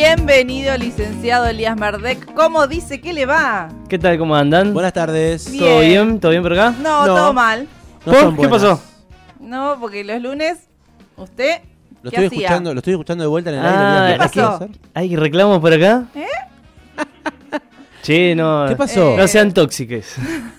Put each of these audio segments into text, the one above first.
Bienvenido, licenciado Elías Merdek. ¿Cómo dice que le va? ¿Qué tal? ¿Cómo andan? Buenas tardes. Bien. ¿Todo bien? ¿Todo bien por acá? No, No. todo mal. No ¿Por? son ¿Qué buenas. pasó? No, porque los lunes, usted, Lo ¿qué estoy hacía? escuchando, lo estoy escuchando de vuelta en el Ah, aire. ¿Qué Elías, pasó? ¿Hay reclamos por acá? ¿Eh? Che, no. ¿Qué pasó? Eh, No sean tóxicos.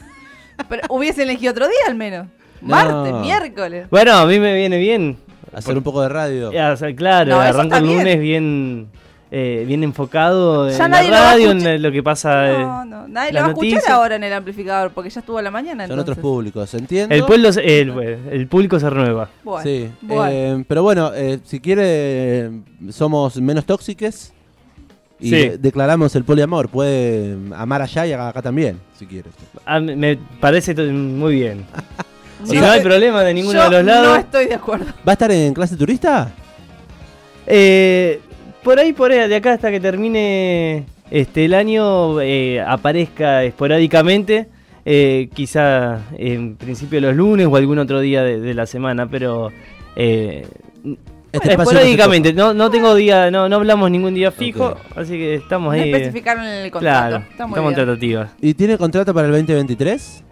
Pero hubiese elegido otro día al menos. No. Martes, miércoles. Bueno, a mí me viene bien. Hacer un poco de radio. Ya, o sea, claro, No, eso arranco está el bien. lunes bien, eh, bien enfocado Ya en la radio, en lo que pasa. eh, No, no, nadie lo va a escuchar ahora en el amplificador porque ya estuvo a la mañana. Son entonces. otros públicos, ¿entiendo? El, pueblo, el, el público se renueva. Bueno, Sí, bueno. eh, pero bueno, eh, si quiere, eh, somos menos tóxiques y Sí. declaramos el poliamor. Puede amar allá y acá también, si quiere. Ah, me- parece muy bien. Si No no, hay problema de ninguno Yo de los No lados. estoy de acuerdo. ¿Va a estar en clase turista? Eh, por ahí, por ahí, de acá hasta que termine este el año, eh, aparezca esporádicamente. eh, quizá en principio los lunes o algún otro día de, de la semana, pero eh, Este espacio esporádicamente. No, no tengo día, no, no hablamos ningún día fijo, así que estamos No ahí. especificaron en el contrato. Claro, estamos en bien. tratativas. ¿Y tiene contrato para el 2023?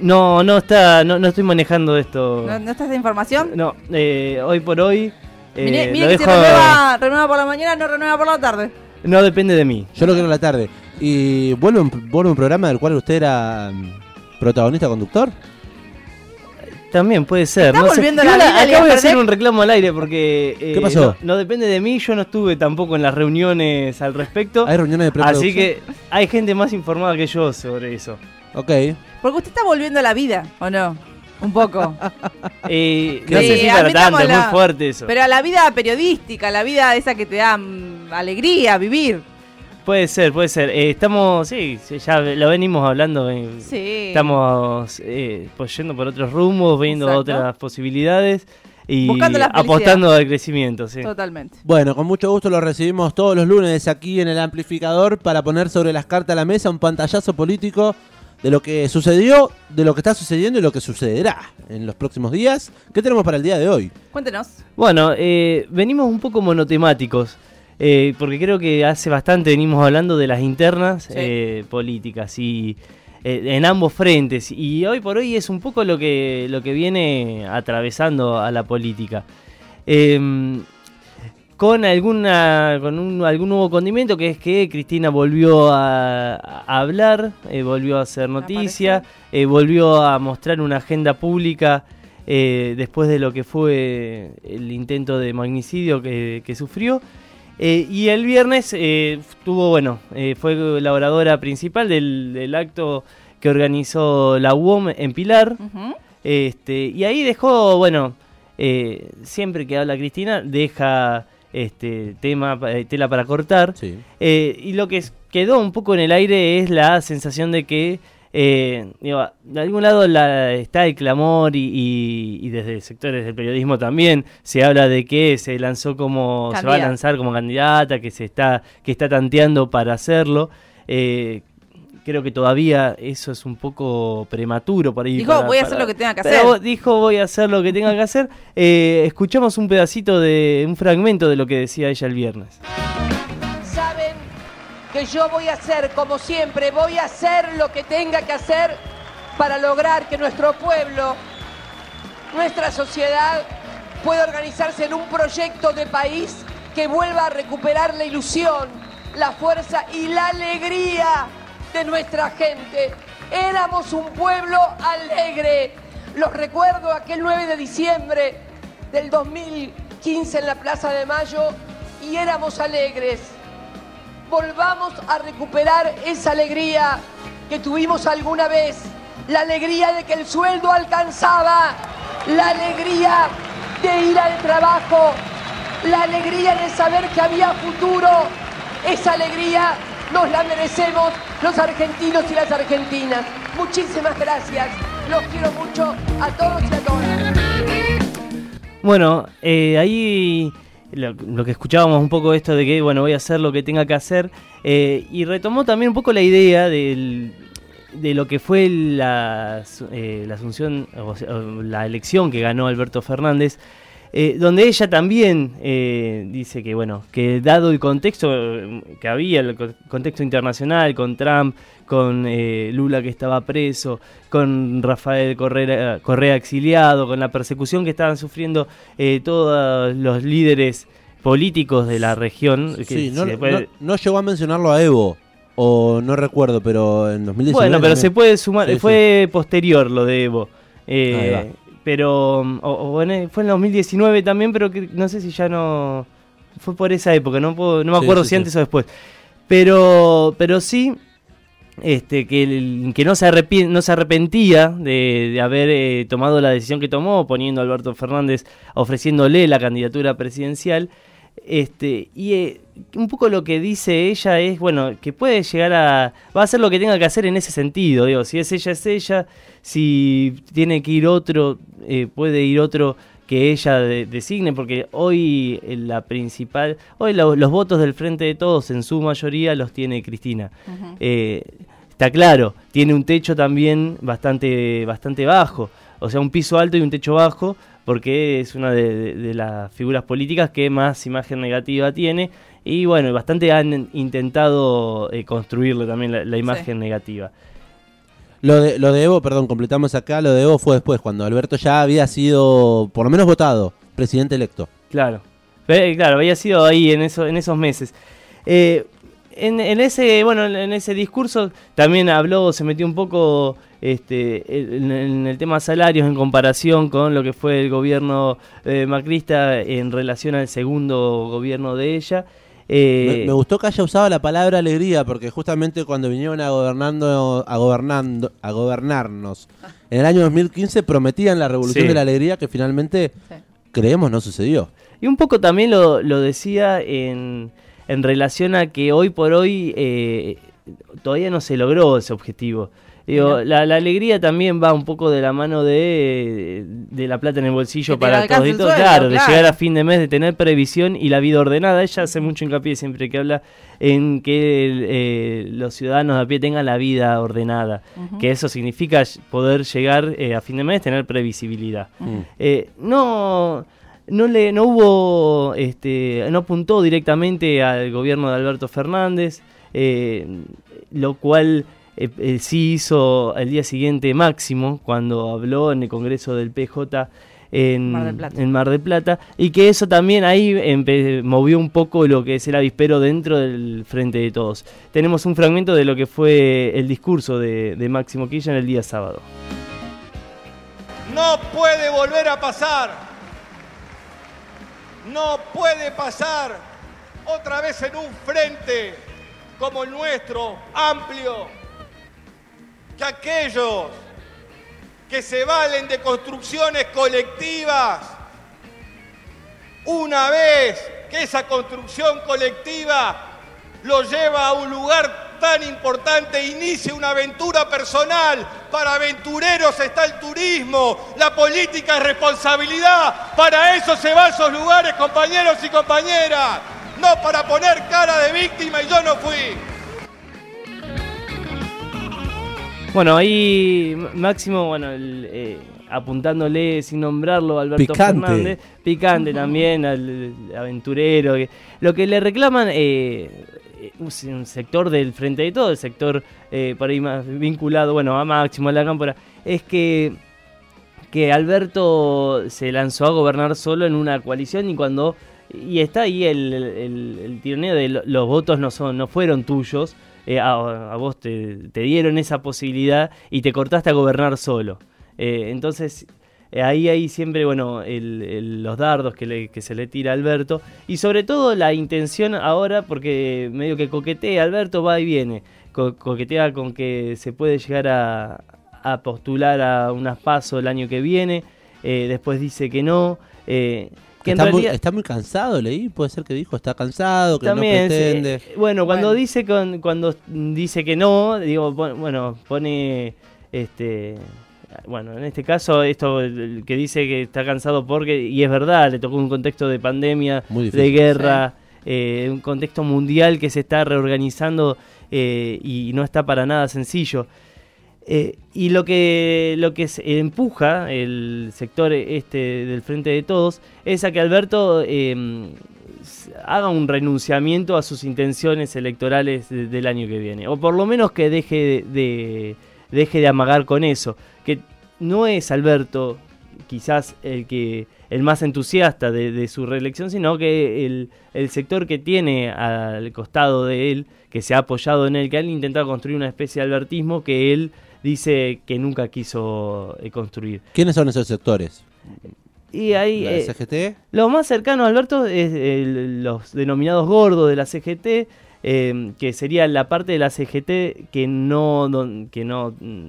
No, no está, no, no estoy manejando esto. ¿No, no estás de información? No, eh, hoy por hoy. Eh, mire mire que si dejo- renueva, renueva por la mañana, no renueva por la tarde. No depende de mí. Yo lo quiero en la tarde. ¿Y vuelve un, vuelve un programa del cual usted era mm, protagonista, conductor? También puede ser. Está no sé. volviendo Igual la vida, acá Elías voy a hacer un reclamo al aire porque. eh, ¿Qué pasó? No, no depende de mí, yo no estuve tampoco en las reuniones al respecto. Hay reuniones de preproducción. Así que hay gente más informada que yo sobre eso. Ok. Porque usted está volviendo a la vida, ¿o no? Un poco. Eh, no sé si para tanto, es admitámosla. muy fuerte eso. Pero a la vida periodística, la vida esa que te da mm, alegría, vivir. Puede ser, puede ser. Eh, estamos, sí, ya lo venimos hablando. eh, Sí. Estamos eh, pues, yendo por otros rumbos, viendo Exacto. otras posibilidades y Buscando la apostando al crecimiento. Sí. Totalmente. Bueno, con mucho gusto lo recibimos todos los lunes aquí en el amplificador para poner sobre las cartas a la mesa un pantallazo político de lo que sucedió, de lo que está sucediendo y lo que sucederá en los próximos días. ¿Qué tenemos para el día de hoy? Cuéntenos. Bueno, eh, venimos un poco monotemáticos, eh, porque creo que hace bastante venimos hablando de las internas Sí. eh, políticas y eh, en ambos frentes. Y hoy por hoy es un poco lo que, lo que viene atravesando a la política. Con alguna con un- algún nuevo condimento que es que Cristina volvió a, a hablar, eh, volvió a hacer noticia, eh, volvió a mostrar una agenda pública eh, después de lo que fue el intento de magnicidio que, que sufrió. Y el viernes tuvo, bueno, fue la oradora principal del, del acto que organizó la UOM en Pilar. Este, y ahí dejó, bueno, siempre que habla Cristina, deja este tema, eh, tela para cortar. Sí. Eh, y lo que es- quedó un poco en el aire es la sensación de que eh, digo, de algún lado la- está el clamor y, y- y desde sectores del periodismo también se habla de que se lanzó como se va a Candidata. lanzar como candidata, que se está que está tanteando para hacerlo. Eh, creo que todavía eso es un poco prematuro por ahí. Dijo, para- voy a para- hacer lo que tenga que pero hacer. dijo voy a hacer lo que tenga que hacer. Eh, escuchamos un pedacito de un fragmento de lo que decía ella el viernes. saben que yo voy a hacer, como siempre, voy a hacer lo que tenga que hacer para lograr que nuestro pueblo, nuestra sociedad, pueda organizarse en un proyecto de país que vuelva a recuperar la ilusión, la fuerza y la alegría de nuestra gente. Éramos un pueblo alegre. Los recuerdo aquel 9 de diciembre del 2015 en la Plaza de Mayo y éramos alegres. Volvamos a recuperar esa alegría que tuvimos alguna vez, la alegría de que el sueldo alcanzaba, la alegría de ir al trabajo, la alegría de saber que había futuro, esa alegría nos la merecemos los argentinos y las argentinas. Muchísimas gracias, los quiero mucho a todos y a todas. Bueno, eh, ahí lo, que escuchábamos un poco esto de que, bueno, voy a hacer lo que tenga que hacer, eh, y retomó también un poco la idea de lo que fue la, eh, la asunción, o sea, la elección que ganó Alberto Fernández, eh, donde ella también eh, dice que, bueno, que dado el contexto que había, el co- contexto internacional, con Trump, con eh, Lula que estaba preso, con Rafael Correa, Correa exiliado, con la persecución que estaban sufriendo eh, todos los líderes políticos de la región. que Sí, no, después- no- no llegó a mencionarlo a Evo, o no recuerdo, pero en 2019. Bueno, pero se puede sumar, Sí, sí. fue posterior lo de Evo. Eh. Pero um, o- o en el- fue en 2019 también, pero que- no sé si ya no fue por esa época, no puedo- no me acuerdo sí, si sí. antes o después. Pero pero sí este que, que no se arrepien- no se arrepentía de, de haber eh, tomado la decisión que tomó, poniendo a Alberto Fernández, ofreciéndole la candidatura presidencial. Este, y eh, un poco lo que dice ella es, bueno, que puede llegar a... Va a hacer lo que tenga que hacer en ese sentido, digo, si es ella, es ella, si tiene que ir otro, eh, puede ir otro que ella de- designe, porque hoy eh, la principal, hoy lo- los votos del Frente de Todos en su mayoría los tiene Cristina. Eh, está claro, tiene un techo también bastante, bastante bajo, o sea, un piso alto y un techo bajo, porque es una de, de- de las figuras políticas que más imagen negativa tiene, y bueno, bastante han intentado eh, construirle también la, la imagen negativa. Lo de, lo de Evo, perdón, completamos acá, lo de Evo fue después, cuando Alberto ya había sido, por lo menos votado, presidente electo. Claro, Eh, claro, había sido ahí en, eso, en esos meses. Eh, en, en ese, bueno, en ese discurso también habló, se metió un poco este, en, en el tema salarios en comparación con lo que fue el gobierno eh, macrista en relación al segundo gobierno de ella. Eh, Me, me gustó que haya usado la palabra alegría, porque justamente cuando vinieron a gobernando, a gobernando, a gobernarnos en el año 2015 prometían la revolución Sí. de la alegría que finalmente Sí. creemos no sucedió. Y un poco también lo, lo decía en, en relación a que hoy por hoy eh, todavía no se logró ese objetivo. Digo, la, la alegría también va un poco de la mano de, de la plata en el bolsillo para todos y todos. sueldo, Claro, de llegar a fin de mes, de tener previsión y la vida ordenada. Ella hace mucho hincapié siempre que habla en que eh, los ciudadanos de a pie tengan la vida ordenada. Que eso significa poder llegar eh, a fin de mes, tener previsibilidad. Eh, no, no le, no hubo, este, no apuntó directamente al gobierno de Alberto Fernández, eh, lo cual eh, eh, sí hizo el día siguiente Máximo cuando habló en el Congreso del PJ en Mar del Plata. en Mar del Plata y que eso también ahí movió un poco lo que es el avispero dentro del Frente de Todos. Tenemos un fragmento de lo que fue el discurso de, de Máximo Kirchner el día sábado. No puede volver a pasar. No puede pasar otra vez en un frente como el nuestro, amplio, que aquellos que se valen de construcciones colectivas, una vez que esa construcción colectiva lo lleva a un lugar tan importante, inicie una aventura personal. Para aventureros está el turismo, la política es responsabilidad. Para eso se va a esos lugares, compañeros y compañeras. No para poner cara de víctima y yo no fui. Bueno, ahí Máximo, bueno, el, eh, apuntándole sin nombrarlo a Alberto Picante. Fernández, picante también al aventurero. lo que le reclaman eh, un, se- un sector del Frente de Todo, el sector eh, por ahí más vinculado, bueno, a Máximo, a la Cámpora, es que que Alberto se lanzó a gobernar solo en una coalición y cuando y está ahí el, el- tironeo de lo- los votos no son no fueron tuyos eh, a, vos te, te dieron esa posibilidad y te cortaste a gobernar solo. Eh, entonces eh, ahí hay siempre bueno el- el- los dardos que, le- que se le tira a Alberto. Y sobre todo la intención ahora porque medio que coquetea Alberto va y viene. Co- coquetea con que se puede llegar a, a postular a unas pasos el año que viene. Eh, después dice que no. Eh, que está, muy, realidad está muy cansado, leí, puede ser que dijo, está cansado, que también no sí, pretende. eh, bueno cuando Bueno. dice con, cuando dice que no digo bueno pone este bueno en este caso esto el que dice que está cansado porque y es verdad le tocó un contexto de pandemia de guerra eh, un contexto mundial que se está reorganizando eh, y no está para nada sencillo Eh, y lo que, lo que se empuja el sector este del Frente de Todos es a que Alberto eh, s- haga un renunciamiento a sus intenciones electorales de- del año que viene. O por lo menos que deje de, de- deje de amagar con eso. Que no es Alberto quizás el que el más entusiasta de, de su reelección, sino que el, el sector que tiene al costado de él, que se ha apoyado en él, que han intentado construir una especie de albertismo que él dice que nunca quiso eh, construir. ¿Quiénes son esos sectores? Y ahí ¿La eh, SGT? lo más cercano a Alberto es los denominados gordos de la CGT, eh, que sería la parte de la CGT que no, que no, mm,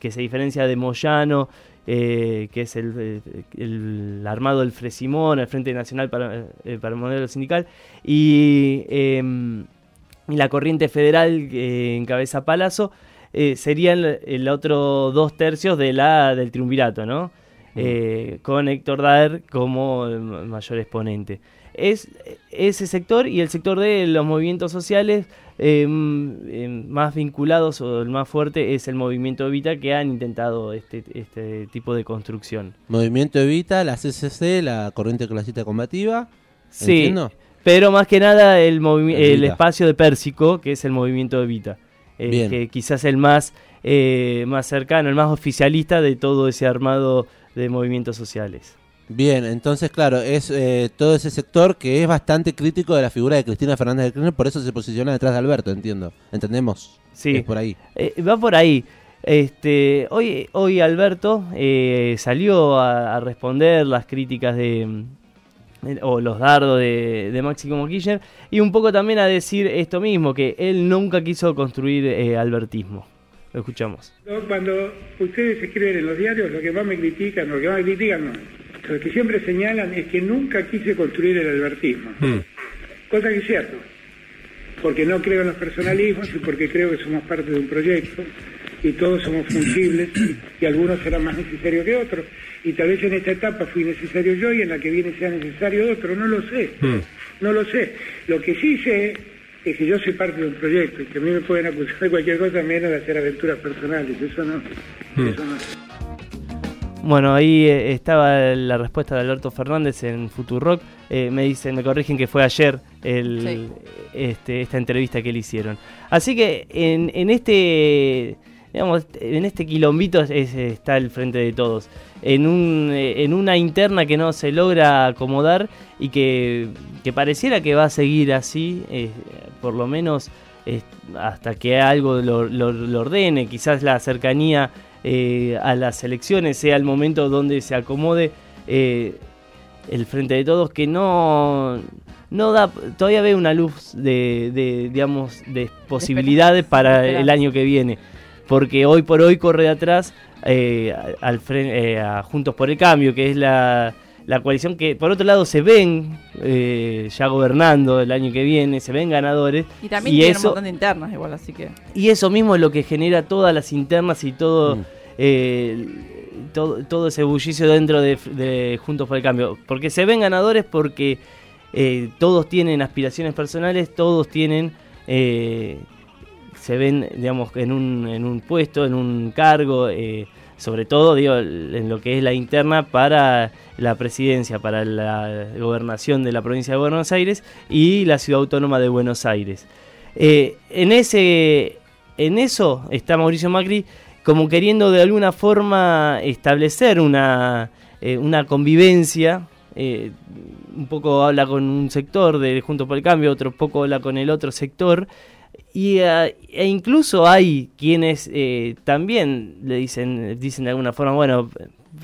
que se diferencia de Moyano, eh, que es el, eh, el armado del Fresimón, el Frente Nacional para, eh, para el Modelo Sindical, y, em, y la corriente federal que encabeza Palazzo, serían el, otro dos tercios de la, del triunvirato, ¿no? Eh, con Héctor Daer como el ma- mayor exponente. Es ese sector y el sector de los movimientos sociales eh, m- eh, más vinculados o el más fuerte es el movimiento Evita que han intentado este, este tipo de construcción. Movimiento Evita, la CCC, la Corriente Clasista Combativa. Sí, ¿Entiendo? pero más que nada el, el espacio de Pérsico, que es el movimiento Evita, eh, que quizás el más, eh, más cercano, el más oficialista de todo ese armado de movimientos sociales. Bien, entonces, claro, es eh, todo ese sector que es bastante crítico de la figura de Cristina Fernández de Kirchner, por eso se posiciona detrás de Alberto, entiendo. ¿Entendemos? Sí. Es por ahí. Eh, va por ahí. Este, hoy, hoy Alberto eh, salió a, a responder las críticas de o los dardos de, de Máximo Kirchner y un poco también a decir esto mismo, que él nunca quiso construir eh, albertismo. Lo escuchamos. Cuando ustedes escriben en los diarios, lo que más me critican, lo que más me critican, no. Lo que siempre señalan es que nunca quise construir el albertismo. Cosa que es cierto. Porque no creo en los personalismos y porque creo que somos parte de un proyecto y todos somos fungibles y algunos serán más necesarios que otros. Y tal vez en esta etapa fui necesario yo y en la que viene sea necesario otro, no lo sé. No lo sé. Lo que sí sé es que yo soy parte de un proyecto y que a mí me pueden acusar de cualquier cosa menos de hacer aventuras personales. Eso no. Eso no. Bueno, ahí eh, estaba la respuesta de Alberto Fernández en Futurock. Eh, me dicen, me corrigen que fue ayer el, Sí. este, esta entrevista que le hicieron. Así que en, en este digamos, en este quilombito es- es- está el frente de todos. En, un, eh, en una interna que no se logra acomodar y que, que pareciera que va a seguir así, eh, por lo menos eh, hasta que algo lo, lo- lo ordene, quizás la cercanía eh, a las elecciones sea el momento donde se acomode eh, el frente de todos, que no, no da, todavía ve una luz de, de, digamos, de posibilidades para el año que viene, porque hoy por hoy corre atrás eh, al eh, a Juntos por el Cambio, que es la, la coalición que por otro lado se ven eh, ya gobernando el año que viene, se ven ganadores. Y también Y tiene eso- un montón de internas igual, así que... Y eso mismo es lo que genera todas las internas y todo, Mm. eh, todo, todo ese bullicio dentro de, de Juntos por el Cambio. Porque se ven ganadores porque eh, todos tienen aspiraciones personales, todos tienen... eh, se ven, digamos, en un, en un puesto, en un cargo, eh, sobre todo, digo, en lo que es la interna para la presidencia, para la gobernación de la provincia de Buenos Aires y la ciudad autónoma de Buenos Aires. Eh, en ese en eso está Mauricio Macri como queriendo de alguna forma establecer una, eh, una convivencia. eh, un poco habla con un sector de Juntos por el Cambio, otro poco habla con el otro sector. Y, eh, e incluso hay quienes eh, también le dicen, dicen de alguna forma, bueno,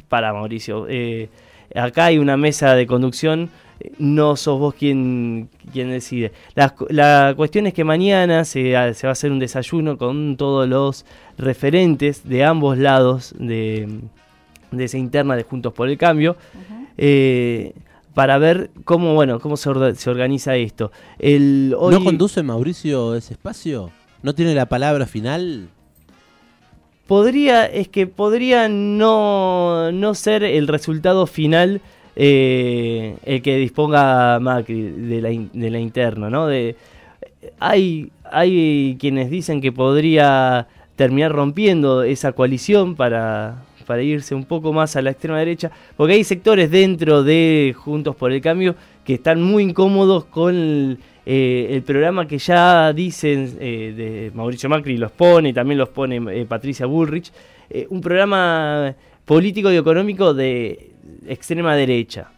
para Mauricio, eh, acá hay una mesa de conducción, eh, no sos vos quien, quien decide. La, cu- la cuestión es que mañana se va a hacer un desayuno con todos los referentes de ambos lados de, de esa interna de Juntos por el Cambio. eh, para ver cómo bueno cómo se, orga- se organiza esto. El, hoy, ¿No conduce Mauricio ese espacio? ¿No tiene la palabra final? Podría, es que podría no, no ser el resultado final eh, el que disponga Macri de la, in- de la interna, ¿no? De, hay, hay quienes dicen que podría terminar rompiendo esa coalición para, para irse un poco más a la extrema derecha, porque hay sectores dentro de Juntos por el Cambio que están muy incómodos con eh, el programa que ya dicen eh, de Mauricio Macri, los pone, también los pone eh, Patricia Bullrich, un programa político y económico de extrema derecha.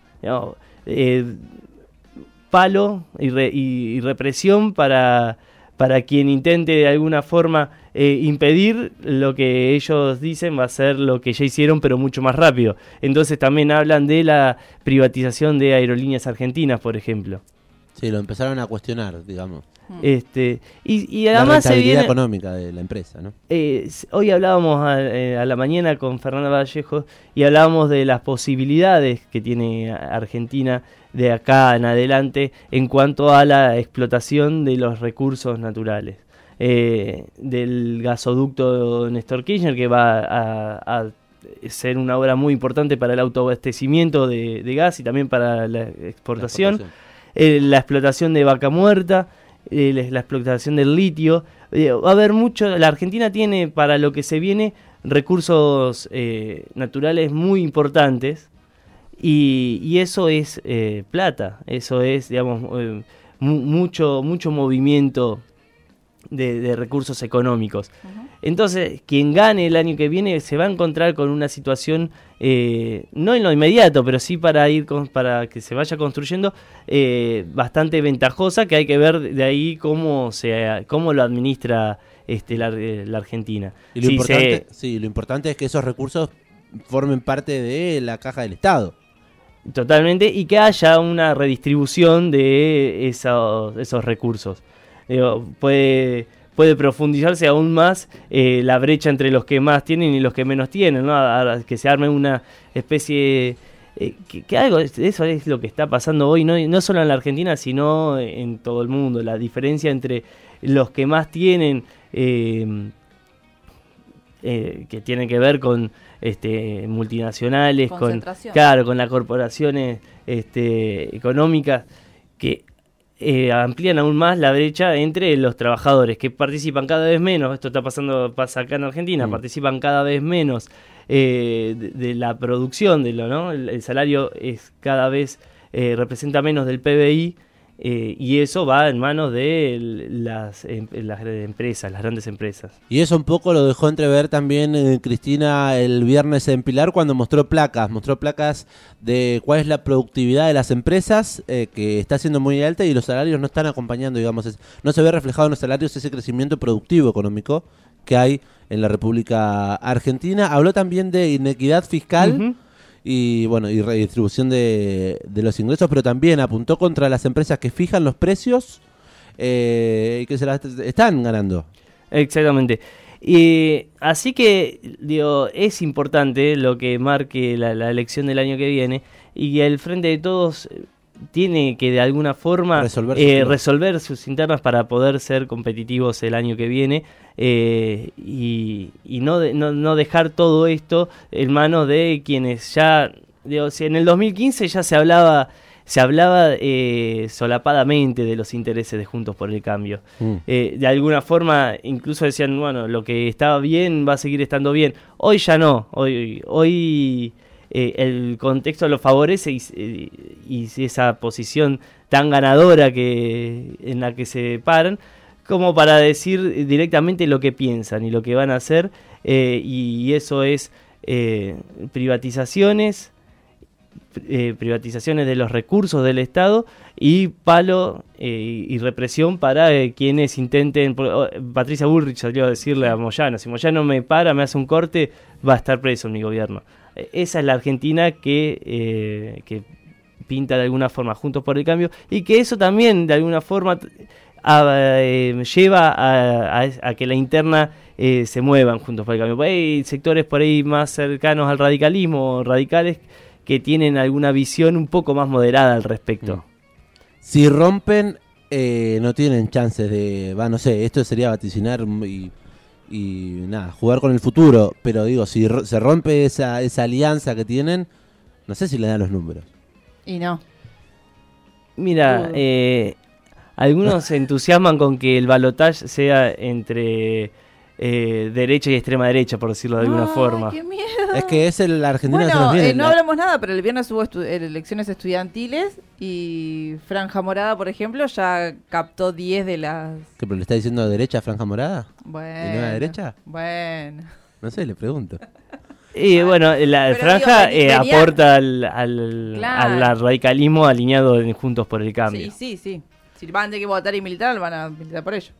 palo y, represión para, para quien intente de alguna forma impedir lo que ellos dicen va a ser lo que ya hicieron, pero mucho más rápido. Entonces también hablan de la privatización de aerolíneas argentinas, por ejemplo. Sí, lo empezaron a cuestionar, digamos. Hmm. Este, y, además la rentabilidad económica de la empresa, ¿no? Eh, hoy hablábamos eh, a, la mañana con Fernanda Vallejo y hablábamos de las posibilidades que tiene Argentina de acá en adelante en cuanto a la explotación de los recursos naturales. Eh, del gasoducto Néstor Kirchner que va a, ser una obra muy importante para el autoabastecimiento de, gas y también para La exportación eh, la explotación de vaca muerta, eh, la explotación del litio. Eh, va a haber mucho, la Argentina tiene para lo que se viene recursos naturales muy importantes y, eso es plata, eso es, digamos, mucho, mucho movimiento de, recursos económicos. Entonces, quien gane el año que viene se va a encontrar con una situación, eh, no en lo inmediato, pero sí para ir con, para que se vaya construyendo, eh, bastante ventajosa, que hay que ver de ahí cómo, se, cómo lo administra este, la, Argentina. Y lo, importante, sí, lo importante es que esos recursos formen parte de la caja del Estado. Totalmente, y que haya una redistribución de esos, esos recursos. puede puede profundizarse aún más eh, la brecha entre los que más tienen y los que menos tienen, ¿no? que se arme una especie... Eh, que, algo, eso es lo que está pasando hoy, ¿no? no solo en la Argentina, sino en todo el mundo. La diferencia entre los que más tienen, eh, que tienen que ver con este, multinacionales, con, claro, con las corporaciones este, económicas, que eh, amplían aún más la brecha entre los trabajadores que participan cada vez menos, esto está pasando, pasa acá en Argentina, mm. participan cada vez menos eh, de, la producción, de lo, ¿no? el, salario es cada vez eh, representa menos del PBI eh, y eso va en manos de las, em, las, empresas, las grandes empresas. Y eso un poco lo dejó entrever también eh, Cristina el viernes en Pilar cuando mostró placas, mostró placas de cuál es la productividad de las empresas, eh, que está siendo muy alta y los salarios no están acompañando, digamos, no se ve reflejado en los salarios ese crecimiento productivo económico que hay en la República Argentina. Habló también de inequidad fiscal y bueno y redistribución de, de, los ingresos, pero también apuntó contra las empresas que fijan los precios eh, y que se las están ganando. Exactamente. Y así que digo, es importante lo que marque la, la elección del año que viene y el Frente de Todos tiene que de alguna forma eh, resolver, sus internas para poder ser competitivos el año que viene eh, y, no, no, dejar todo esto en manos de quienes ya, en el 2015 ya se hablaba se hablaba eh, solapadamente de los intereses de Juntos por el Cambio. Mm. de alguna forma, incluso decían, bueno, lo que estaba bien va a seguir estando bien. Hoy ya no. Hoy, hoy eh, el contexto lo favorece y, eh, y, esa posición tan ganadora que en la que se paran como para decir directamente lo que piensan y lo que van a hacer eh, y eso es privatizaciones privatizaciones de los recursos del Estado y palo y represión para quienes intenten. Oh, Patricia Bullrich salió a decirle a Moyano: si Moyano me para, me hace un corte, va a estar preso en mi gobierno. Esa es la Argentina que, eh, que pinta de alguna forma Juntos por el Cambio y que eso también de alguna forma eh, lleva a, que la interna eh, se muevan Juntos por el Cambio. Hay sectores por ahí más cercanos al radicalismo, radicales, que tienen alguna visión un poco más moderada al respecto. Mm. Si rompen, no tienen chances de, no sé, esto sería vaticinar y nada, jugar con el futuro. Pero digo, si se rompe esa, esa alianza que tienen, no sé si le dan los números. Y no. Mira, eh, algunos se entusiasman con que el balotaje sea entre eh, derecha y extrema derecha, por decirlo de alguna Ay, forma. qué miedo. Es que es el nos viene. eh, no La- hablamos nada, pero el viernes hubo estu- eh, elecciones estudiantiles y Franja Morada, por ejemplo, ya captó 10 de las... ¿Qué, pero le está diciendo derecha Franja Morada? Bueno. nueva derecha? Bueno. No sé, le pregunto. Y bueno, la Pero franja digo, eh, venía- aporta al, al, Claro. al radicalismo alineado en Juntos por el Cambio. Sí, sí, sí. Si van a tener que votar y militar, van a militar por ello.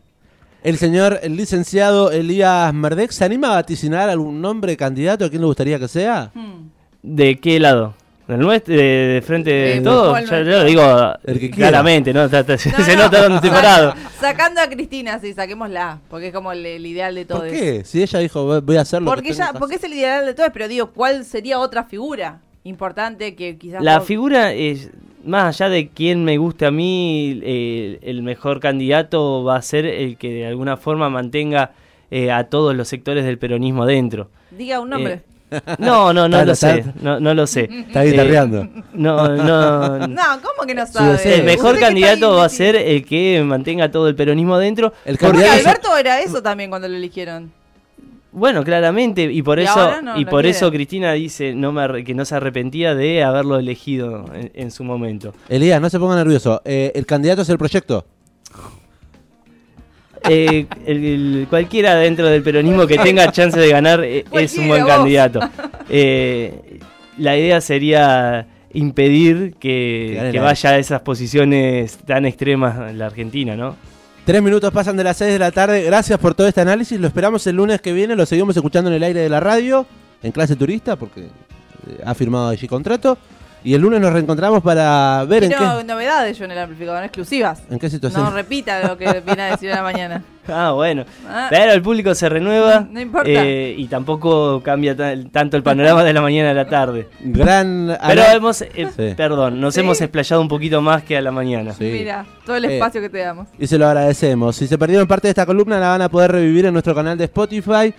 El señor, el licenciado Elías Merdek, ¿se anima a vaticinar algún nombre candidato? ¿A quién le gustaría que sea? Hmm. ¿De qué lado? ¿Del nuestro? ¿De, de frente de Eh, todo? ¿cuál Yo, lo digo El que quiera. claramente, ¿no? Está- está- No, se no, nota dónde estoy parado. Sacando a Cristina, sí, saquémosla. Porque es como el, el ideal de todo. ¿Por qué? Si ella dijo, "Voy- a hacer lo Porque, ella, que porque es el ideal de todos, pero digo, ¿cuál sería otra figura importante que quizás... La figura es, más allá de quién me guste a mí, eh, el mejor candidato va a ser el que de alguna forma mantenga eh, a todos los sectores del peronismo adentro. Diga un nombre. Eh, No, no, no Está- lo sé, no, no lo sé. Está guitarreando. Eh, no, no, No, ¿cómo que no sabe? El mejor candidato va a ser el que mantenga todo el peronismo adentro. El Porque candidato- Alberto era eso también cuando lo eligieron. Bueno, claramente, y por Y eso, no y por quiere. eso Cristina dice no me arre- que no se arrepentía de haberlo elegido en, en su momento. Elías, no se ponga nervioso. Eh, el candidato es el proyecto. Eh, el- el- cualquiera dentro del peronismo que tenga chance de ganar eh, es un buen vos. candidato. Eh, la idea sería impedir Que que, vaya a esas posiciones tan extremas en la Argentina, ¿no? Tres minutos pasan de las seis de la tarde. Gracias por todo este análisis. Lo esperamos el lunes que viene. Lo seguimos escuchando en el aire de la radio, en clase turista, porque eh, ha firmado allí contrato. Y el lunes nos reencontramos para ver en Quiero qué, novedades yo en el amplificador, no exclusivas. en qué situación. No repita lo que viene a decir a la mañana. Ah, bueno. Ah. Pero el público se renueva No importa. eh, y tampoco cambia ta- tanto el panorama de la mañana a la tarde. Gran Pero hemos, eh, Sí. perdón, nos Sí. hemos explayado un poquito más que a la mañana. Sí. Mira, todo el Eh, espacio que te damos. Y se lo agradecemos. Si se perdieron parte de esta columna, la van a poder revivir en nuestro canal de Spotify.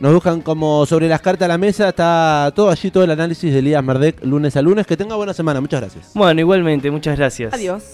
Nos buscan como sobre las cartas a la mesa. Está todo allí, todo el análisis de Elías Merdek, lunes a lunes. Que tenga buena semana. Muchas gracias. Bueno, igualmente, muchas gracias. Adiós.